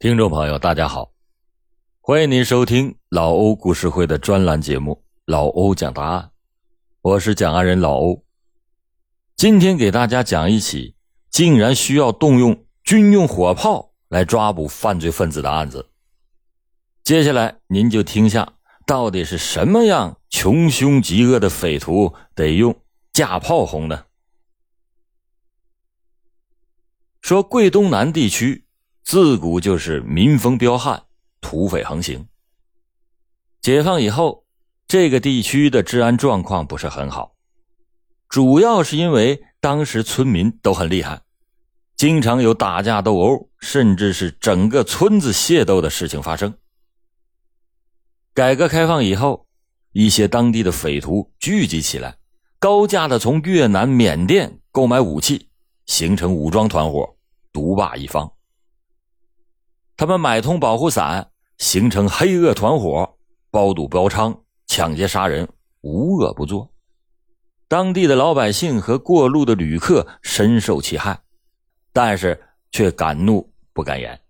听众朋友，大家好，欢迎您收听老欧故事会的专栏节目《老欧讲答案》，我是讲案人老欧。今天给大家讲一起竟然需要动用军用火炮来抓捕犯罪分子的案子。接下来您就听下，到底是什么样穷凶极恶的匪徒得用架炮轰呢？说桂东南地区。自古就是民风彪悍，土匪横行。解放以后，这个地区的治安状况不是很好，主要是因为当时村民都很厉害，经常有打架斗殴，甚至是整个村子械斗的事情发生。改革开放以后，一些当地的匪徒聚集起来，高价的从越南、缅甸购买武器，形成武装团伙，独霸一方。他们买通保护伞，形成黑恶团伙，包赌包娼、抢劫杀人，无恶不作。当地的老百姓和过路的旅客深受其害，但是却敢怒不敢言。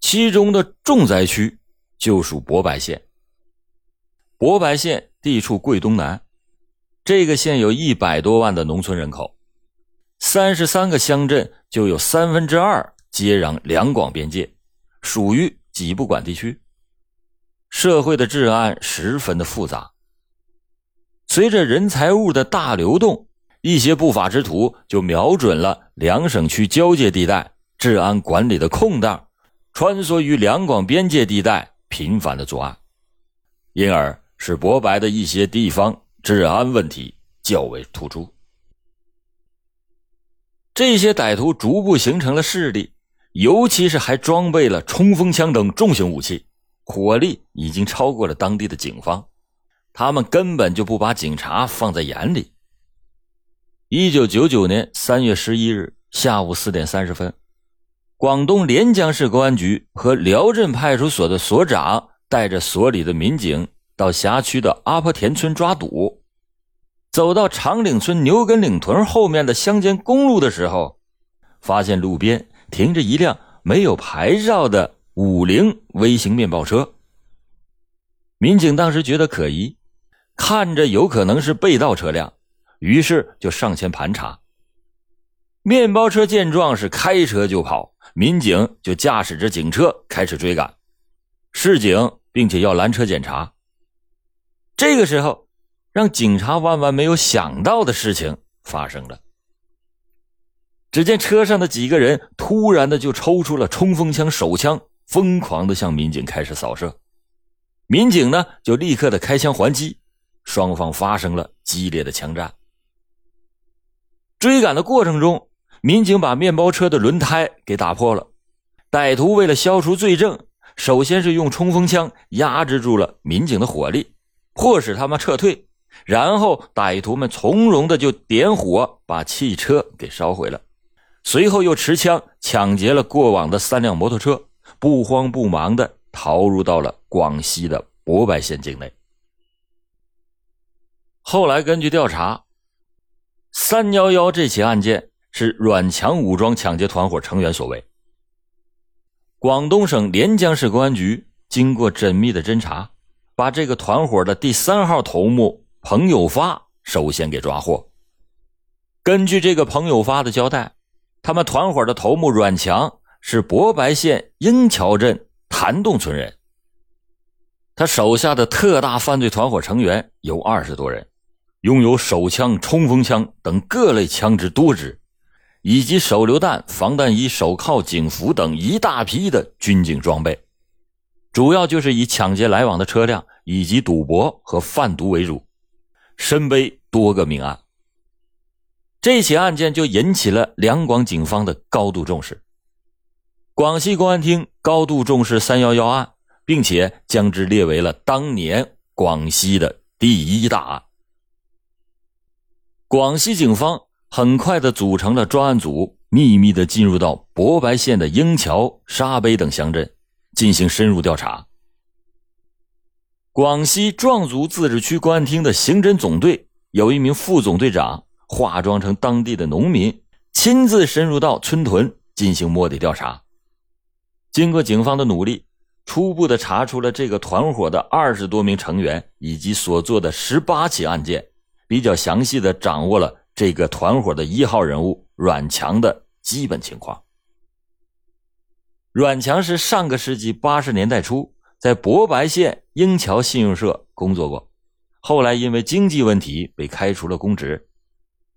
其中的重灾区就属博白县。博白县地处桂东南，这个县有一百多万的农村人口，三十三个乡镇就有三分之二。接壤两广边界，属于几不管地区，社会的治安十分的复杂。随着人财物的大流动，一些不法之徒就瞄准了两省区交界地带治安管理的空档，穿梭于两广边界地带，频繁的作案，因而使博白的一些地方治安问题较为突出。这些歹徒逐步形成了势力。尤其是还装备了冲锋枪等重型武器，火力已经超过了当地的警方，他们根本就不把警察放在眼里。一九九九年三月十一日下午四点三十分，广东连江市公安局和辽镇派出所的所长带着所里的民警到辖区的阿婆田村抓赌，走到长岭村牛根岭屯后面的乡间公路的时候，发现路边。停着一辆没有牌照的五菱微型面包车，民警当时觉得可疑，看着有可能是被盗车辆，于是就上前盘查。面包车见状是开车就跑，民警就驾驶着警车开始追赶，示警并且要拦车检查。这个时候，让警察万万没有想到的事情发生了。只见车上的几个人突然的就抽出了冲锋枪、手枪，疯狂的向民警开始扫射。民警呢就立刻的开枪还击，双方发生了激烈的枪战。追赶的过程中，民警把面包车的轮胎给打破了。歹徒为了消除罪证，首先是用冲锋枪压制住了民警的火力，迫使他们撤退。然后歹徒们从容的就点火把汽车给烧毁了。随后又持枪抢劫了过往的三辆摩托车，不慌不忙的逃入到了广西的博白县境内。后来根据调查，三幺幺这起案件是阮强武装抢劫团伙成员所为。广东省连江市公安局经过缜密的侦查，把这个团伙的第三号头目彭友发首先给抓获。根据这个彭友发的交代。他们团伙的头目阮强是博白县英桥镇潭洞村人。他手下的特大犯罪团伙成员有二十多人，拥有手枪、冲锋枪等各类枪支多支，以及手榴弹、防弹衣、手铐、警服等一大批的军警装备。主要就是以抢劫来往的车辆以及赌博和贩毒为主，身背多个命案。这起案件就引起了两广警方的高度重视。广西公安厅高度重视“三幺幺”案，并且将之列为了当年广西的第一大案。广西警方很快的组成了专案组，秘密的进入到博白县的英桥、沙碑等乡镇，进行深入调查。广西壮族自治区公安厅的刑侦总队有一名副总队长。化妆成当地的农民，亲自深入到村屯进行摸底调查，经过警方的努力，初步的查出了这个团伙的二十多名成员以及所做的十八起案件，比较详细的掌握了这个团伙的一号人物阮强的基本情况。阮强是上个世纪八十年代初在博白县英桥信用社工作过，后来因为经济问题被开除了公职。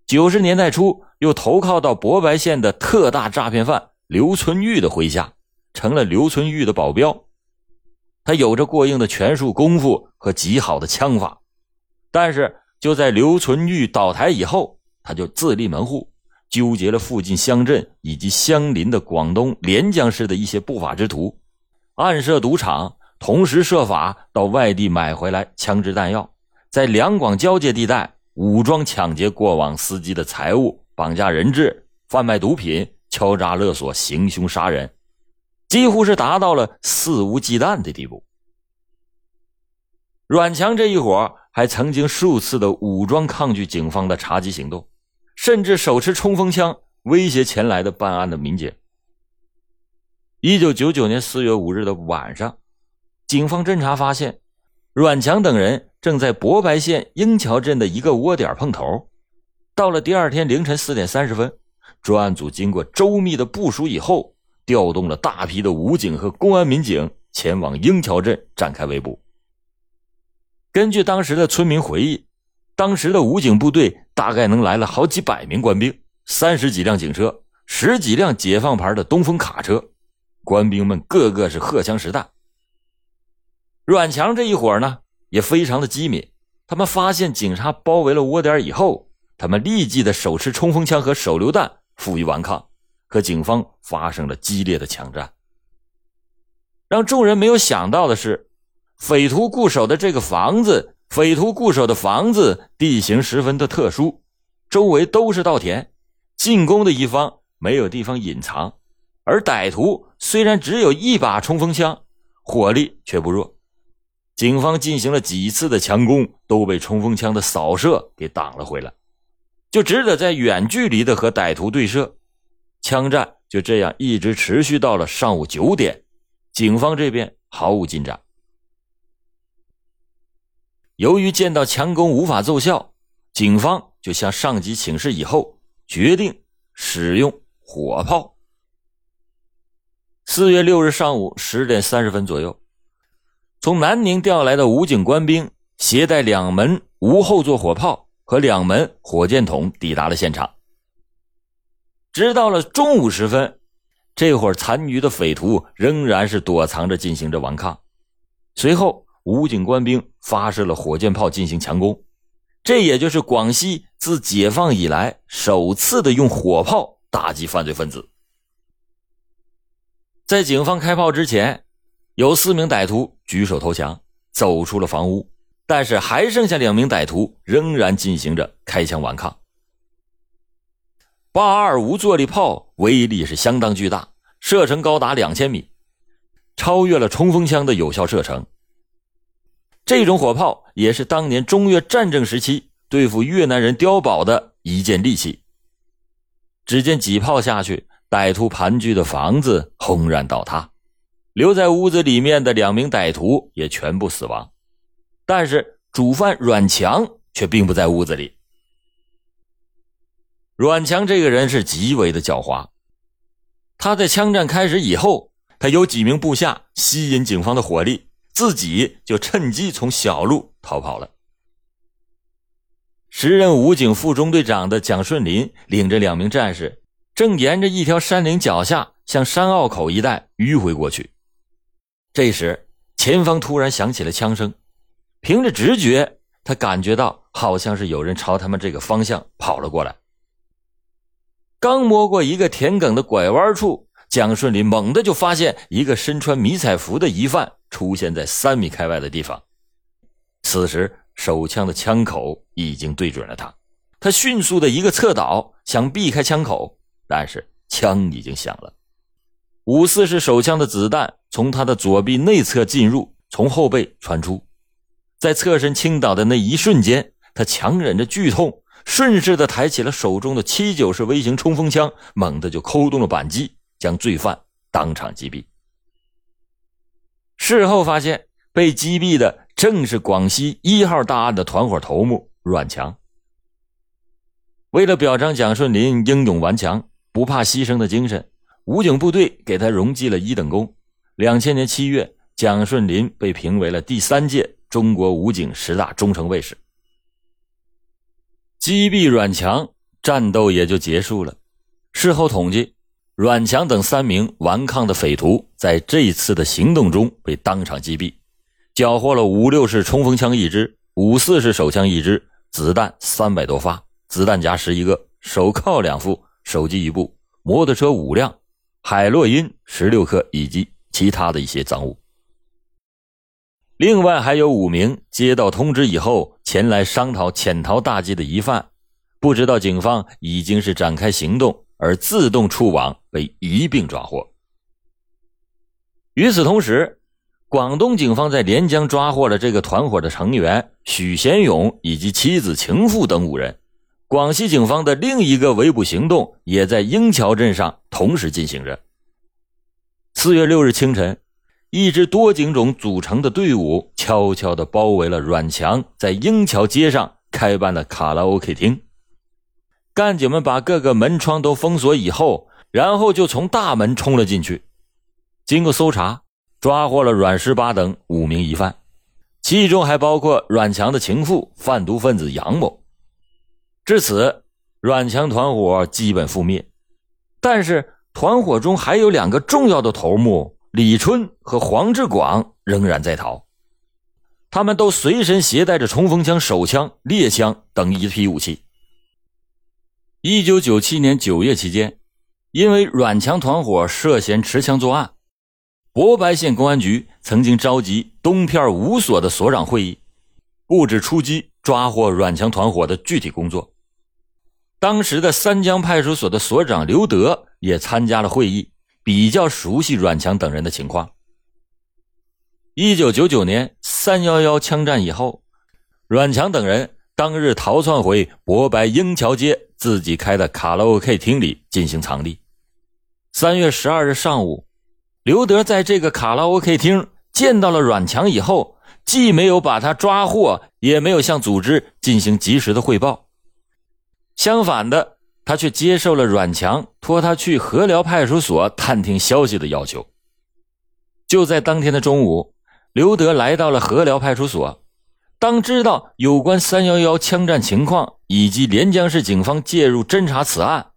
九十年代初，又投靠到博白县的特大诈骗犯刘存玉的麾下，成了刘存玉的保镖。他有着过硬的拳术功夫和极好的枪法，但是就在刘存玉倒台以后，他就自立门户，纠结了附近乡镇以及相邻的广东连江市的一些不法之徒，暗设赌场，同时设法到外地买回来枪支弹药，在两广交界地带。武装抢劫过往司机的财物，绑架人质，贩卖毒品，敲诈勒索，行凶杀人，几乎是达到了肆无忌惮的地步。阮强这一伙还曾经数次的武装抗拒警方的查缉行动，甚至手持冲锋枪威胁前来的办案的民警。一九九九年四月五日的晚上，警方侦查发现，阮强等人。正在博白县英桥镇的一个窝点碰头，到了第二天凌晨四点三十分，专案组经过周密的部署以后，调动了大批的武警和公安民警前往英桥镇展开围捕。根据当时的村民回忆，当时的武警部队大概能来了好几百名官兵，三十几辆警车，十几辆解放牌的东风卡车，官兵们个个是荷枪实弹。阮强这一伙呢？也非常的机敏，他们发现警察包围了窝点以后，他们立即的手持冲锋枪和手榴弹负隅顽抗，和警方发生了激烈的枪战。让众人没有想到的是，匪徒固守的这个房子，匪徒固守的房子地形十分的特殊，周围都是稻田，进攻的一方没有地方隐藏，而歹徒虽然只有一把冲锋枪，火力却不弱。警方进行了几次的强攻，都被冲锋枪的扫射给挡了回来，就只得在远距离的和歹徒对射，枪战就这样一直持续到了上午九点，警方这边毫无进展。由于见到强攻无法奏效，警方就向上级请示以后，决定使用火炮。四月六日上午十点三十分左右。从南宁调来的武警官兵携带两门无后座火炮和两门火箭筒抵达了现场。直到了中午时分，这会儿残余的匪徒仍然是躲藏着进行着顽抗。随后，武警官兵发射了火箭炮进行强攻，这也就是广西自解放以来首次的用火炮打击犯罪分子。在警方开炮之前。有四名歹徒举手投降，走出了房屋，但是还剩下两名歹徒仍然进行着开枪顽抗。八二无坐力炮威力是相当巨大，射程高达两千米，超越了冲锋枪的有效射程。这种火炮也是当年中越战争时期对付越南人碉堡的一件利器。只见几炮下去，歹徒盘踞的房子轰然倒塌。留在屋子里面的两名歹徒也全部死亡，但是主犯阮强却并不在屋子里。阮强这个人是极为的狡猾，他在枪战开始以后，他有几名部下吸引警方的火力，自己就趁机从小路逃跑了。时任武警副中队长的蒋顺林领着两名战士，正沿着一条山岭脚下向山坳口一带迂回过去。这时，前方突然响起了枪声。凭着直觉，他感觉到好像是有人朝他们这个方向跑了过来。刚摸过一个田埂的拐弯处，蒋顺林猛地就发现一个身穿迷彩服的疑犯出现在三米开外的地方。此时，手枪的枪口已经对准了他。他迅速的一个侧倒，想避开枪口，但是枪已经响了。五四式手枪的子弹从他的左臂内侧进入，从后背穿出，在侧身倾倒的那一瞬间，他强忍着剧痛，顺势的抬起了手中的七九式微型冲锋枪，猛地就扣动了扳机，将罪犯当场击毙。事后发现，被击毙的正是广西一号大案的团伙头目阮强。为了表彰蒋顺林英勇顽强、不怕牺牲的精神，武警部队给他荣记了一等功。两千年七月，蒋顺林被评为了第三届中国武警十大忠诚卫士。击毙阮强，战斗也就结束了。事后统计，阮强等三名顽抗的匪徒在这一次的行动中被当场击毙，缴获了五六式冲锋枪一支、五四式手枪一支、子弹三百多发。子弹夹十一个，手铐两副，手机一部，摩托车五辆，海洛因十六克，以及其他的一些赃物。另外还有五名接到通知以后前来商讨潜逃大计的疑犯，不知道警方已经是展开行动而自动触网，被一并抓获。与此同时，广东警方在连江抓获了这个团伙的成员许贤勇以及妻子、情妇等五人。广西警方的另一个围捕行动也在英桥镇上同时进行着。四月六日清晨，一支多警种组成的队伍悄悄地包围了阮强在英桥街上开办的卡拉 OK 厅。干警们把各个门窗都封锁以后，然后就从大门冲了进去。经过搜查，抓获了阮十八等五名疑犯，其中还包括阮强的情妇贩毒分子杨某。至此，阮强团伙基本覆灭，但是团伙中还有两个重要的头目李春和黄志广仍然在逃，他们都随身携带着冲锋枪、手枪、猎枪等一批武器。一九九七年九月期间，因为阮强团伙涉嫌持枪作案，博白县公安局曾经召集东片五所的所长会议，布置出击抓获阮强团伙的具体工作。当时的三江派出所的所长刘德也参加了会议，比较熟悉阮强等人的情况。一九九九年三幺幺枪战以后，阮强等人当日逃窜回博白英桥街自己开的卡拉 OK 厅里进行藏匿。三月十二日上午，刘德在这个卡拉 OK 厅见到了阮强以后，既没有把他抓获，也没有向组织进行及时的汇报。相反的，他却接受了阮强托他去河辽派出所探听消息的要求。就在当天的中午，刘德来到了河辽派出所。当知道有关三幺幺枪战情况以及连江市警方介入侦查此案，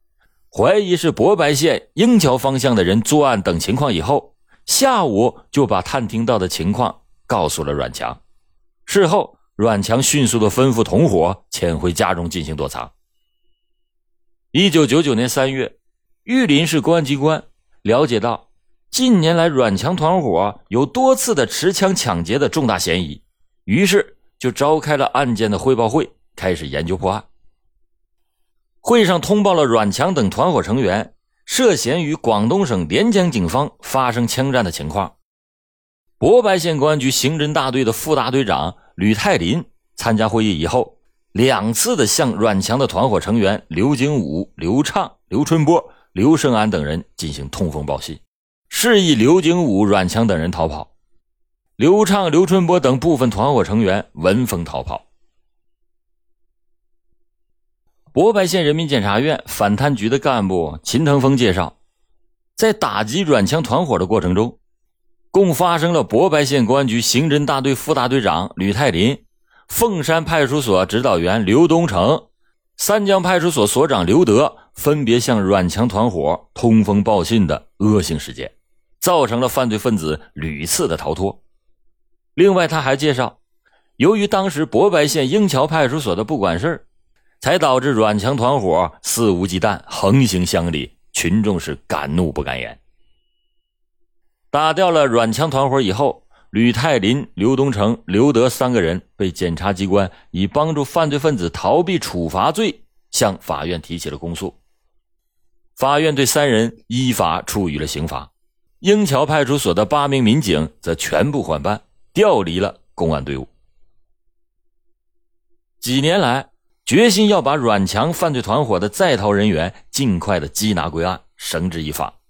怀疑是博白县英桥方向的人作案等情况以后，下午就把探听到的情况告诉了阮强。事后，阮强迅速的吩咐同伙潜回家中进行躲藏。一九九九年三月，玉林市公安机关了解到，近年来阮强团伙有多次的持枪抢劫的重大嫌疑，于是就召开了案件的汇报会，开始研究破案。会上通报了阮强等团伙成员涉嫌与广东省连江警方发生枪战的情况。博白县公安局刑侦大队的副大队长吕泰林参加会议以后。两次的向阮强的团伙成员刘景武、刘畅、刘春波、刘胜安等人进行通风报信，示意刘景武、阮强等人逃跑。刘畅、刘春波等部分团伙成员闻风逃跑。博白县人民检察院反贪局的干部秦腾峰介绍，在打击阮强团伙的过程中，共发生了博白县公安局刑侦大队副大队长吕泰林。凤山派出所指导员刘东成、三江派出所所长刘德分别向阮强团伙通风报信的恶性事件，造成了犯罪分子屡次的逃脱。另外，他还介绍，由于当时博白县英桥派出所的不管事才导致阮强团伙肆无忌惮、横行乡里，群众是敢怒不敢言。打掉了阮强团伙以后。吕泰林、刘东成、刘德三个人被检察机关以帮助犯罪分子逃避处罚罪向法院提起了公诉。法院对三人依法处以了刑罚。英桥派出所的八名民警则全部换班，调离了公安队伍。几年来，决心要把阮强犯罪团伙的在逃人员尽快的缉拿归案，绳之以法。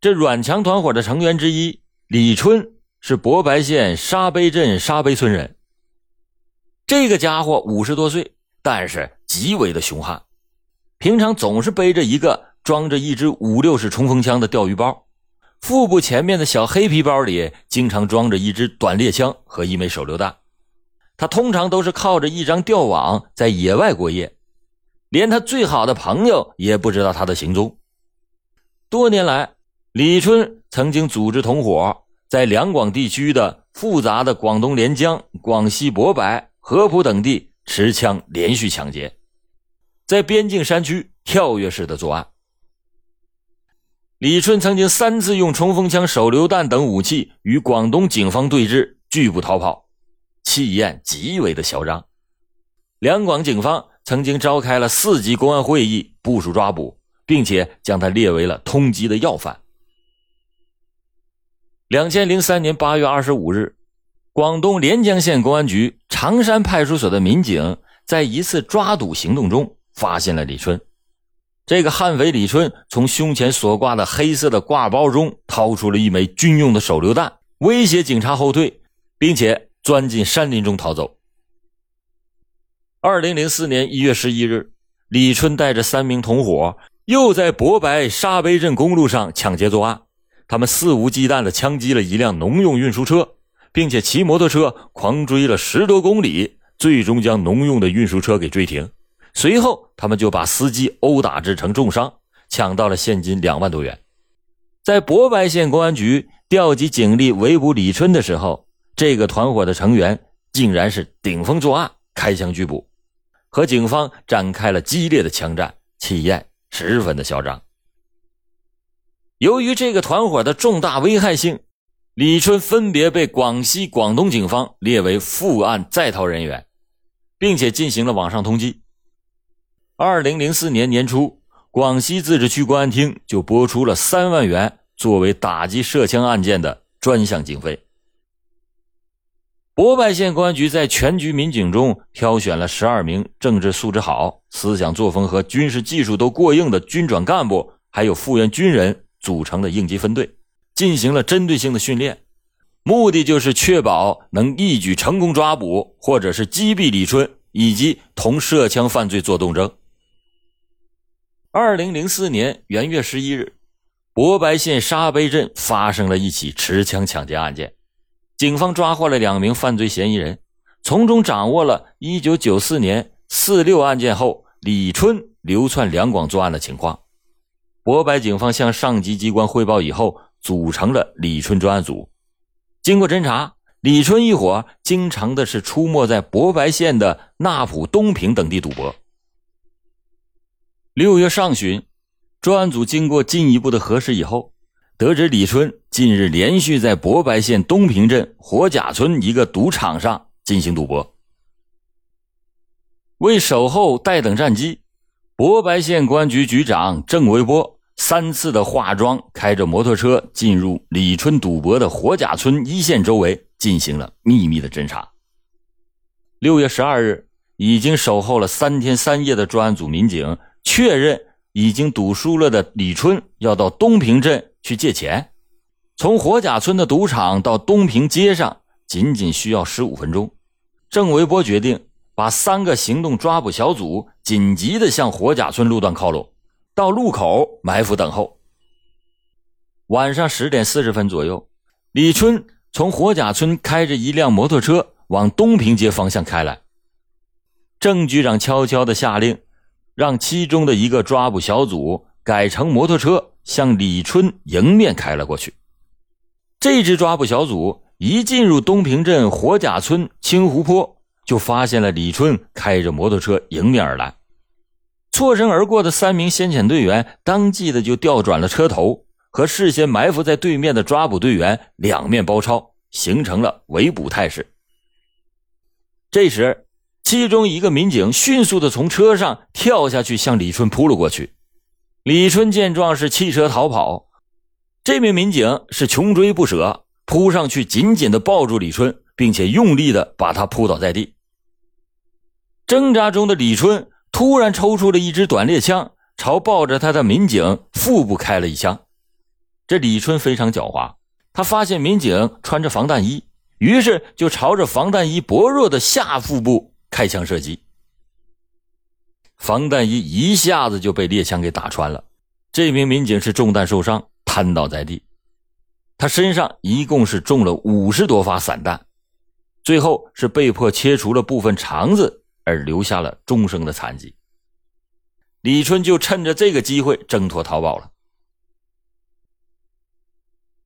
这阮强团伙的成员之一。李春是博白县沙碑镇沙碑村人。这个家伙五十多岁，但是极为的凶悍，平常总是背着一个装着一支五六式冲锋枪的钓鱼包，腹部前面的小黑皮包里经常装着一支短猎枪和一枚手榴弹。他通常都是靠着一张钓网在野外过夜，连他最好的朋友也不知道他的行踪。多年来，李春曾经组织同伙，在两广地区的复杂的广东连江、广西博白、合浦等地持枪连续抢劫，在边境山区跳跃式的作案。李春曾经三次用冲锋枪、手榴弹等武器与广东警方对峙，拒不逃跑。气焰极为的嚣张，两广警方曾经召开了四级公安会议，部署抓捕，并且将他列为了通缉的要犯。两千零三年八月二十五日，广东连江县公安局长山派出所的民警在一次抓赌行动中发现了李春。这个悍匪李春从胸前所挂的黑色的挂包中掏出了一枚军用的手榴弹，威胁警察后退，并且。钻进山林中逃走。二零零四年一月十一日，李春带着三名同伙又在博白沙碑镇公路上抢劫作案。他们肆无忌惮地枪击了一辆农用运输车，并且骑摩托车狂追了十多公里，最终将农用的运输车给追停。随后，他们就把司机殴打致成重伤，抢到了现金两万多元。在博白县公安局调集警力围捕李春的时候。这个团伙的成员竟然是顶风作案，开枪拒捕，和警方展开了激烈的枪战，气焰十分的嚣张。由于这个团伙的重大危害性，李春分别被广西、广东警方列为负案在逃人员，并且进行了网上通缉。二零零四年年初，广西自治区公安厅就拨出了三万元作为打击涉枪案件的专项经费。博白县公安局在全局民警中挑选了十二名政治素质好、思想作风和军事技术都过硬的军转干部，还有复员军人组成的应急分队，进行了针对性的训练，目的就是确保能一举成功抓捕或者是击毙李春以及同涉枪犯罪做斗争。二零零四年元月十一日，博白县沙碑镇发生了一起持枪抢劫案件。警方抓获了两名犯罪嫌疑人，从中掌握了1994年四六案件后李春流窜两广作案的情况。博白警方向上级机关汇报以后，组成了李春专案组。经过侦查，李春一伙经常的是出没在博白县的纳浦、东平等地赌博。六月上旬，专案组经过进一步的核实以后。得知李春近日连续在博白县东平镇火甲村一个赌场上进行赌博，为守候待等战机，博白县公安局局长郑维波三次的化妆，开着摩托车进入李春赌博的火甲村一线周围进行了秘密的侦查。六月十二日，已经守候了三天三夜的专案组民警确认，已经赌输了的李春要到东平镇。去借钱，从火甲村的赌场到东平街上仅仅需要十五分钟。郑维波决定把三个行动抓捕小组紧急的向火甲村路段靠拢，到路口埋伏等候。晚上十点四十分左右，李春从火甲村开着一辆摩托车往东平街方向开来。郑局长悄悄的下令，让其中的一个抓捕小组改成摩托车。向李春迎面开了过去。这支抓捕小组一进入东平镇火甲村青湖坡，就发现了李春开着摩托车迎面而来。错身而过的三名先遣队员当即的就调转了车头，和事先埋伏在对面的抓捕队员两面包抄，形成了围捕态势。这时，其中一个民警迅速的从车上跳下去，向李春扑了过去。李春见状是弃车逃跑，这名民警是穷追不舍，扑上去紧紧的抱住李春，并且用力的把他扑倒在地。挣扎中的李春突然抽出了一支短猎枪，朝抱着他的民警腹部开了一枪。这李春非常狡猾，他发现民警穿着防弹衣，于是就朝着防弹衣薄弱的下腹部开枪射击。防弹衣一下子就被猎枪给打穿了，这名民警是中弹受伤，瘫倒在地。他身上一共是中了五十多发散弹，最后是被迫切除了部分肠子，而留下了终生的残疾。李春就趁着这个机会挣脱逃跑了。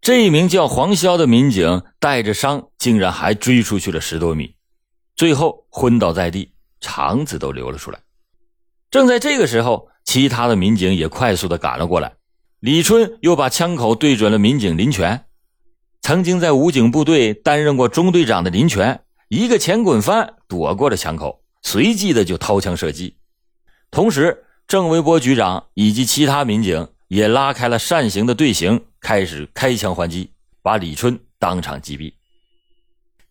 这一名叫黄潇的民警带着伤，竟然还追出去了十多米，最后昏倒在地，肠子都流了出来。正在这个时候，其他的民警也快速的赶了过来。李春又把枪口对准了民警林全。曾经在武警部队担任过中队长的林全，一个前滚翻躲过了枪口，随即的就掏枪射击。同时，郑维波局长以及其他民警也拉开了扇形的队形，开始开枪还击，把李春当场击毙。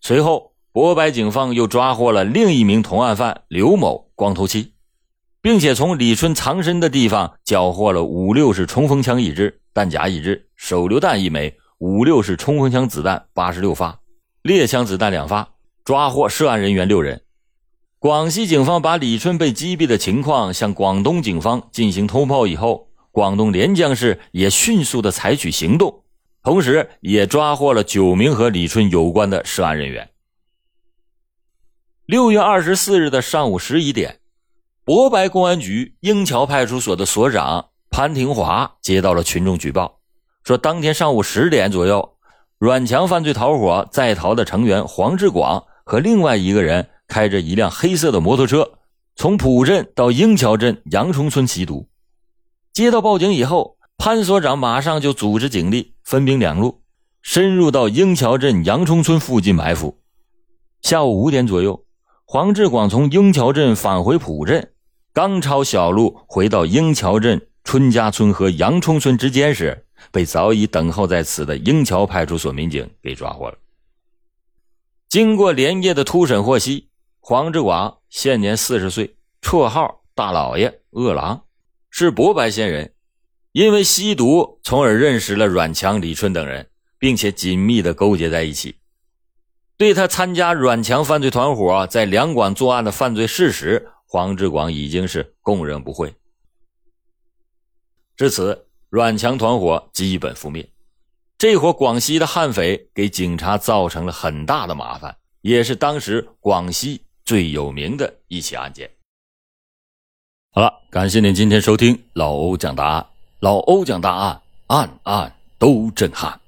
随后，博白警方又抓获了另一名同案犯刘某（光头七）。并且从李春藏身的地方缴获了五六式冲锋枪一支、弹夹一支、手榴弹一枚、五六式冲锋枪子弹八十六发、猎枪子弹两发，抓获涉案人员六人。广西警方把李春被击毙的情况向广东警方进行通报以后，广东连江市也迅速的采取行动，同时也抓获了九名和李春有关的涉案人员。六月二十四日的上午十一点。博白公安局英桥派出所的所长潘廷华接到了群众举报，说当天上午十点左右，阮强犯罪团伙在逃的成员黄志广和另外一个人开着一辆黑色的摩托车，从浦镇到英桥镇杨冲村吸毒。接到报警以后，潘所长马上就组织警力分兵两路，深入到英桥镇杨冲村附近埋伏。下午五点左右，黄志广从英桥镇返回浦镇。刚抄小路回到英桥镇春家村和杨冲村之间时，被早已等候在此的英桥派出所民警给抓获了。经过连夜的突审获悉，黄志广现年四十岁，绰号大老爷、饿狼，是博白县人。因为吸毒，从而认识了阮强、李春等人，并且紧密的勾结在一起。对他参加阮强犯罪团伙在两广作案的犯罪事实。黄志广已经是供认不讳。至此，阮强团伙基本覆灭。这伙广西的悍匪给警察造成了很大的麻烦，也是当时广西最有名的一起案件。好了，感谢您今天收听老欧讲答案。老欧讲答案，案案都震撼。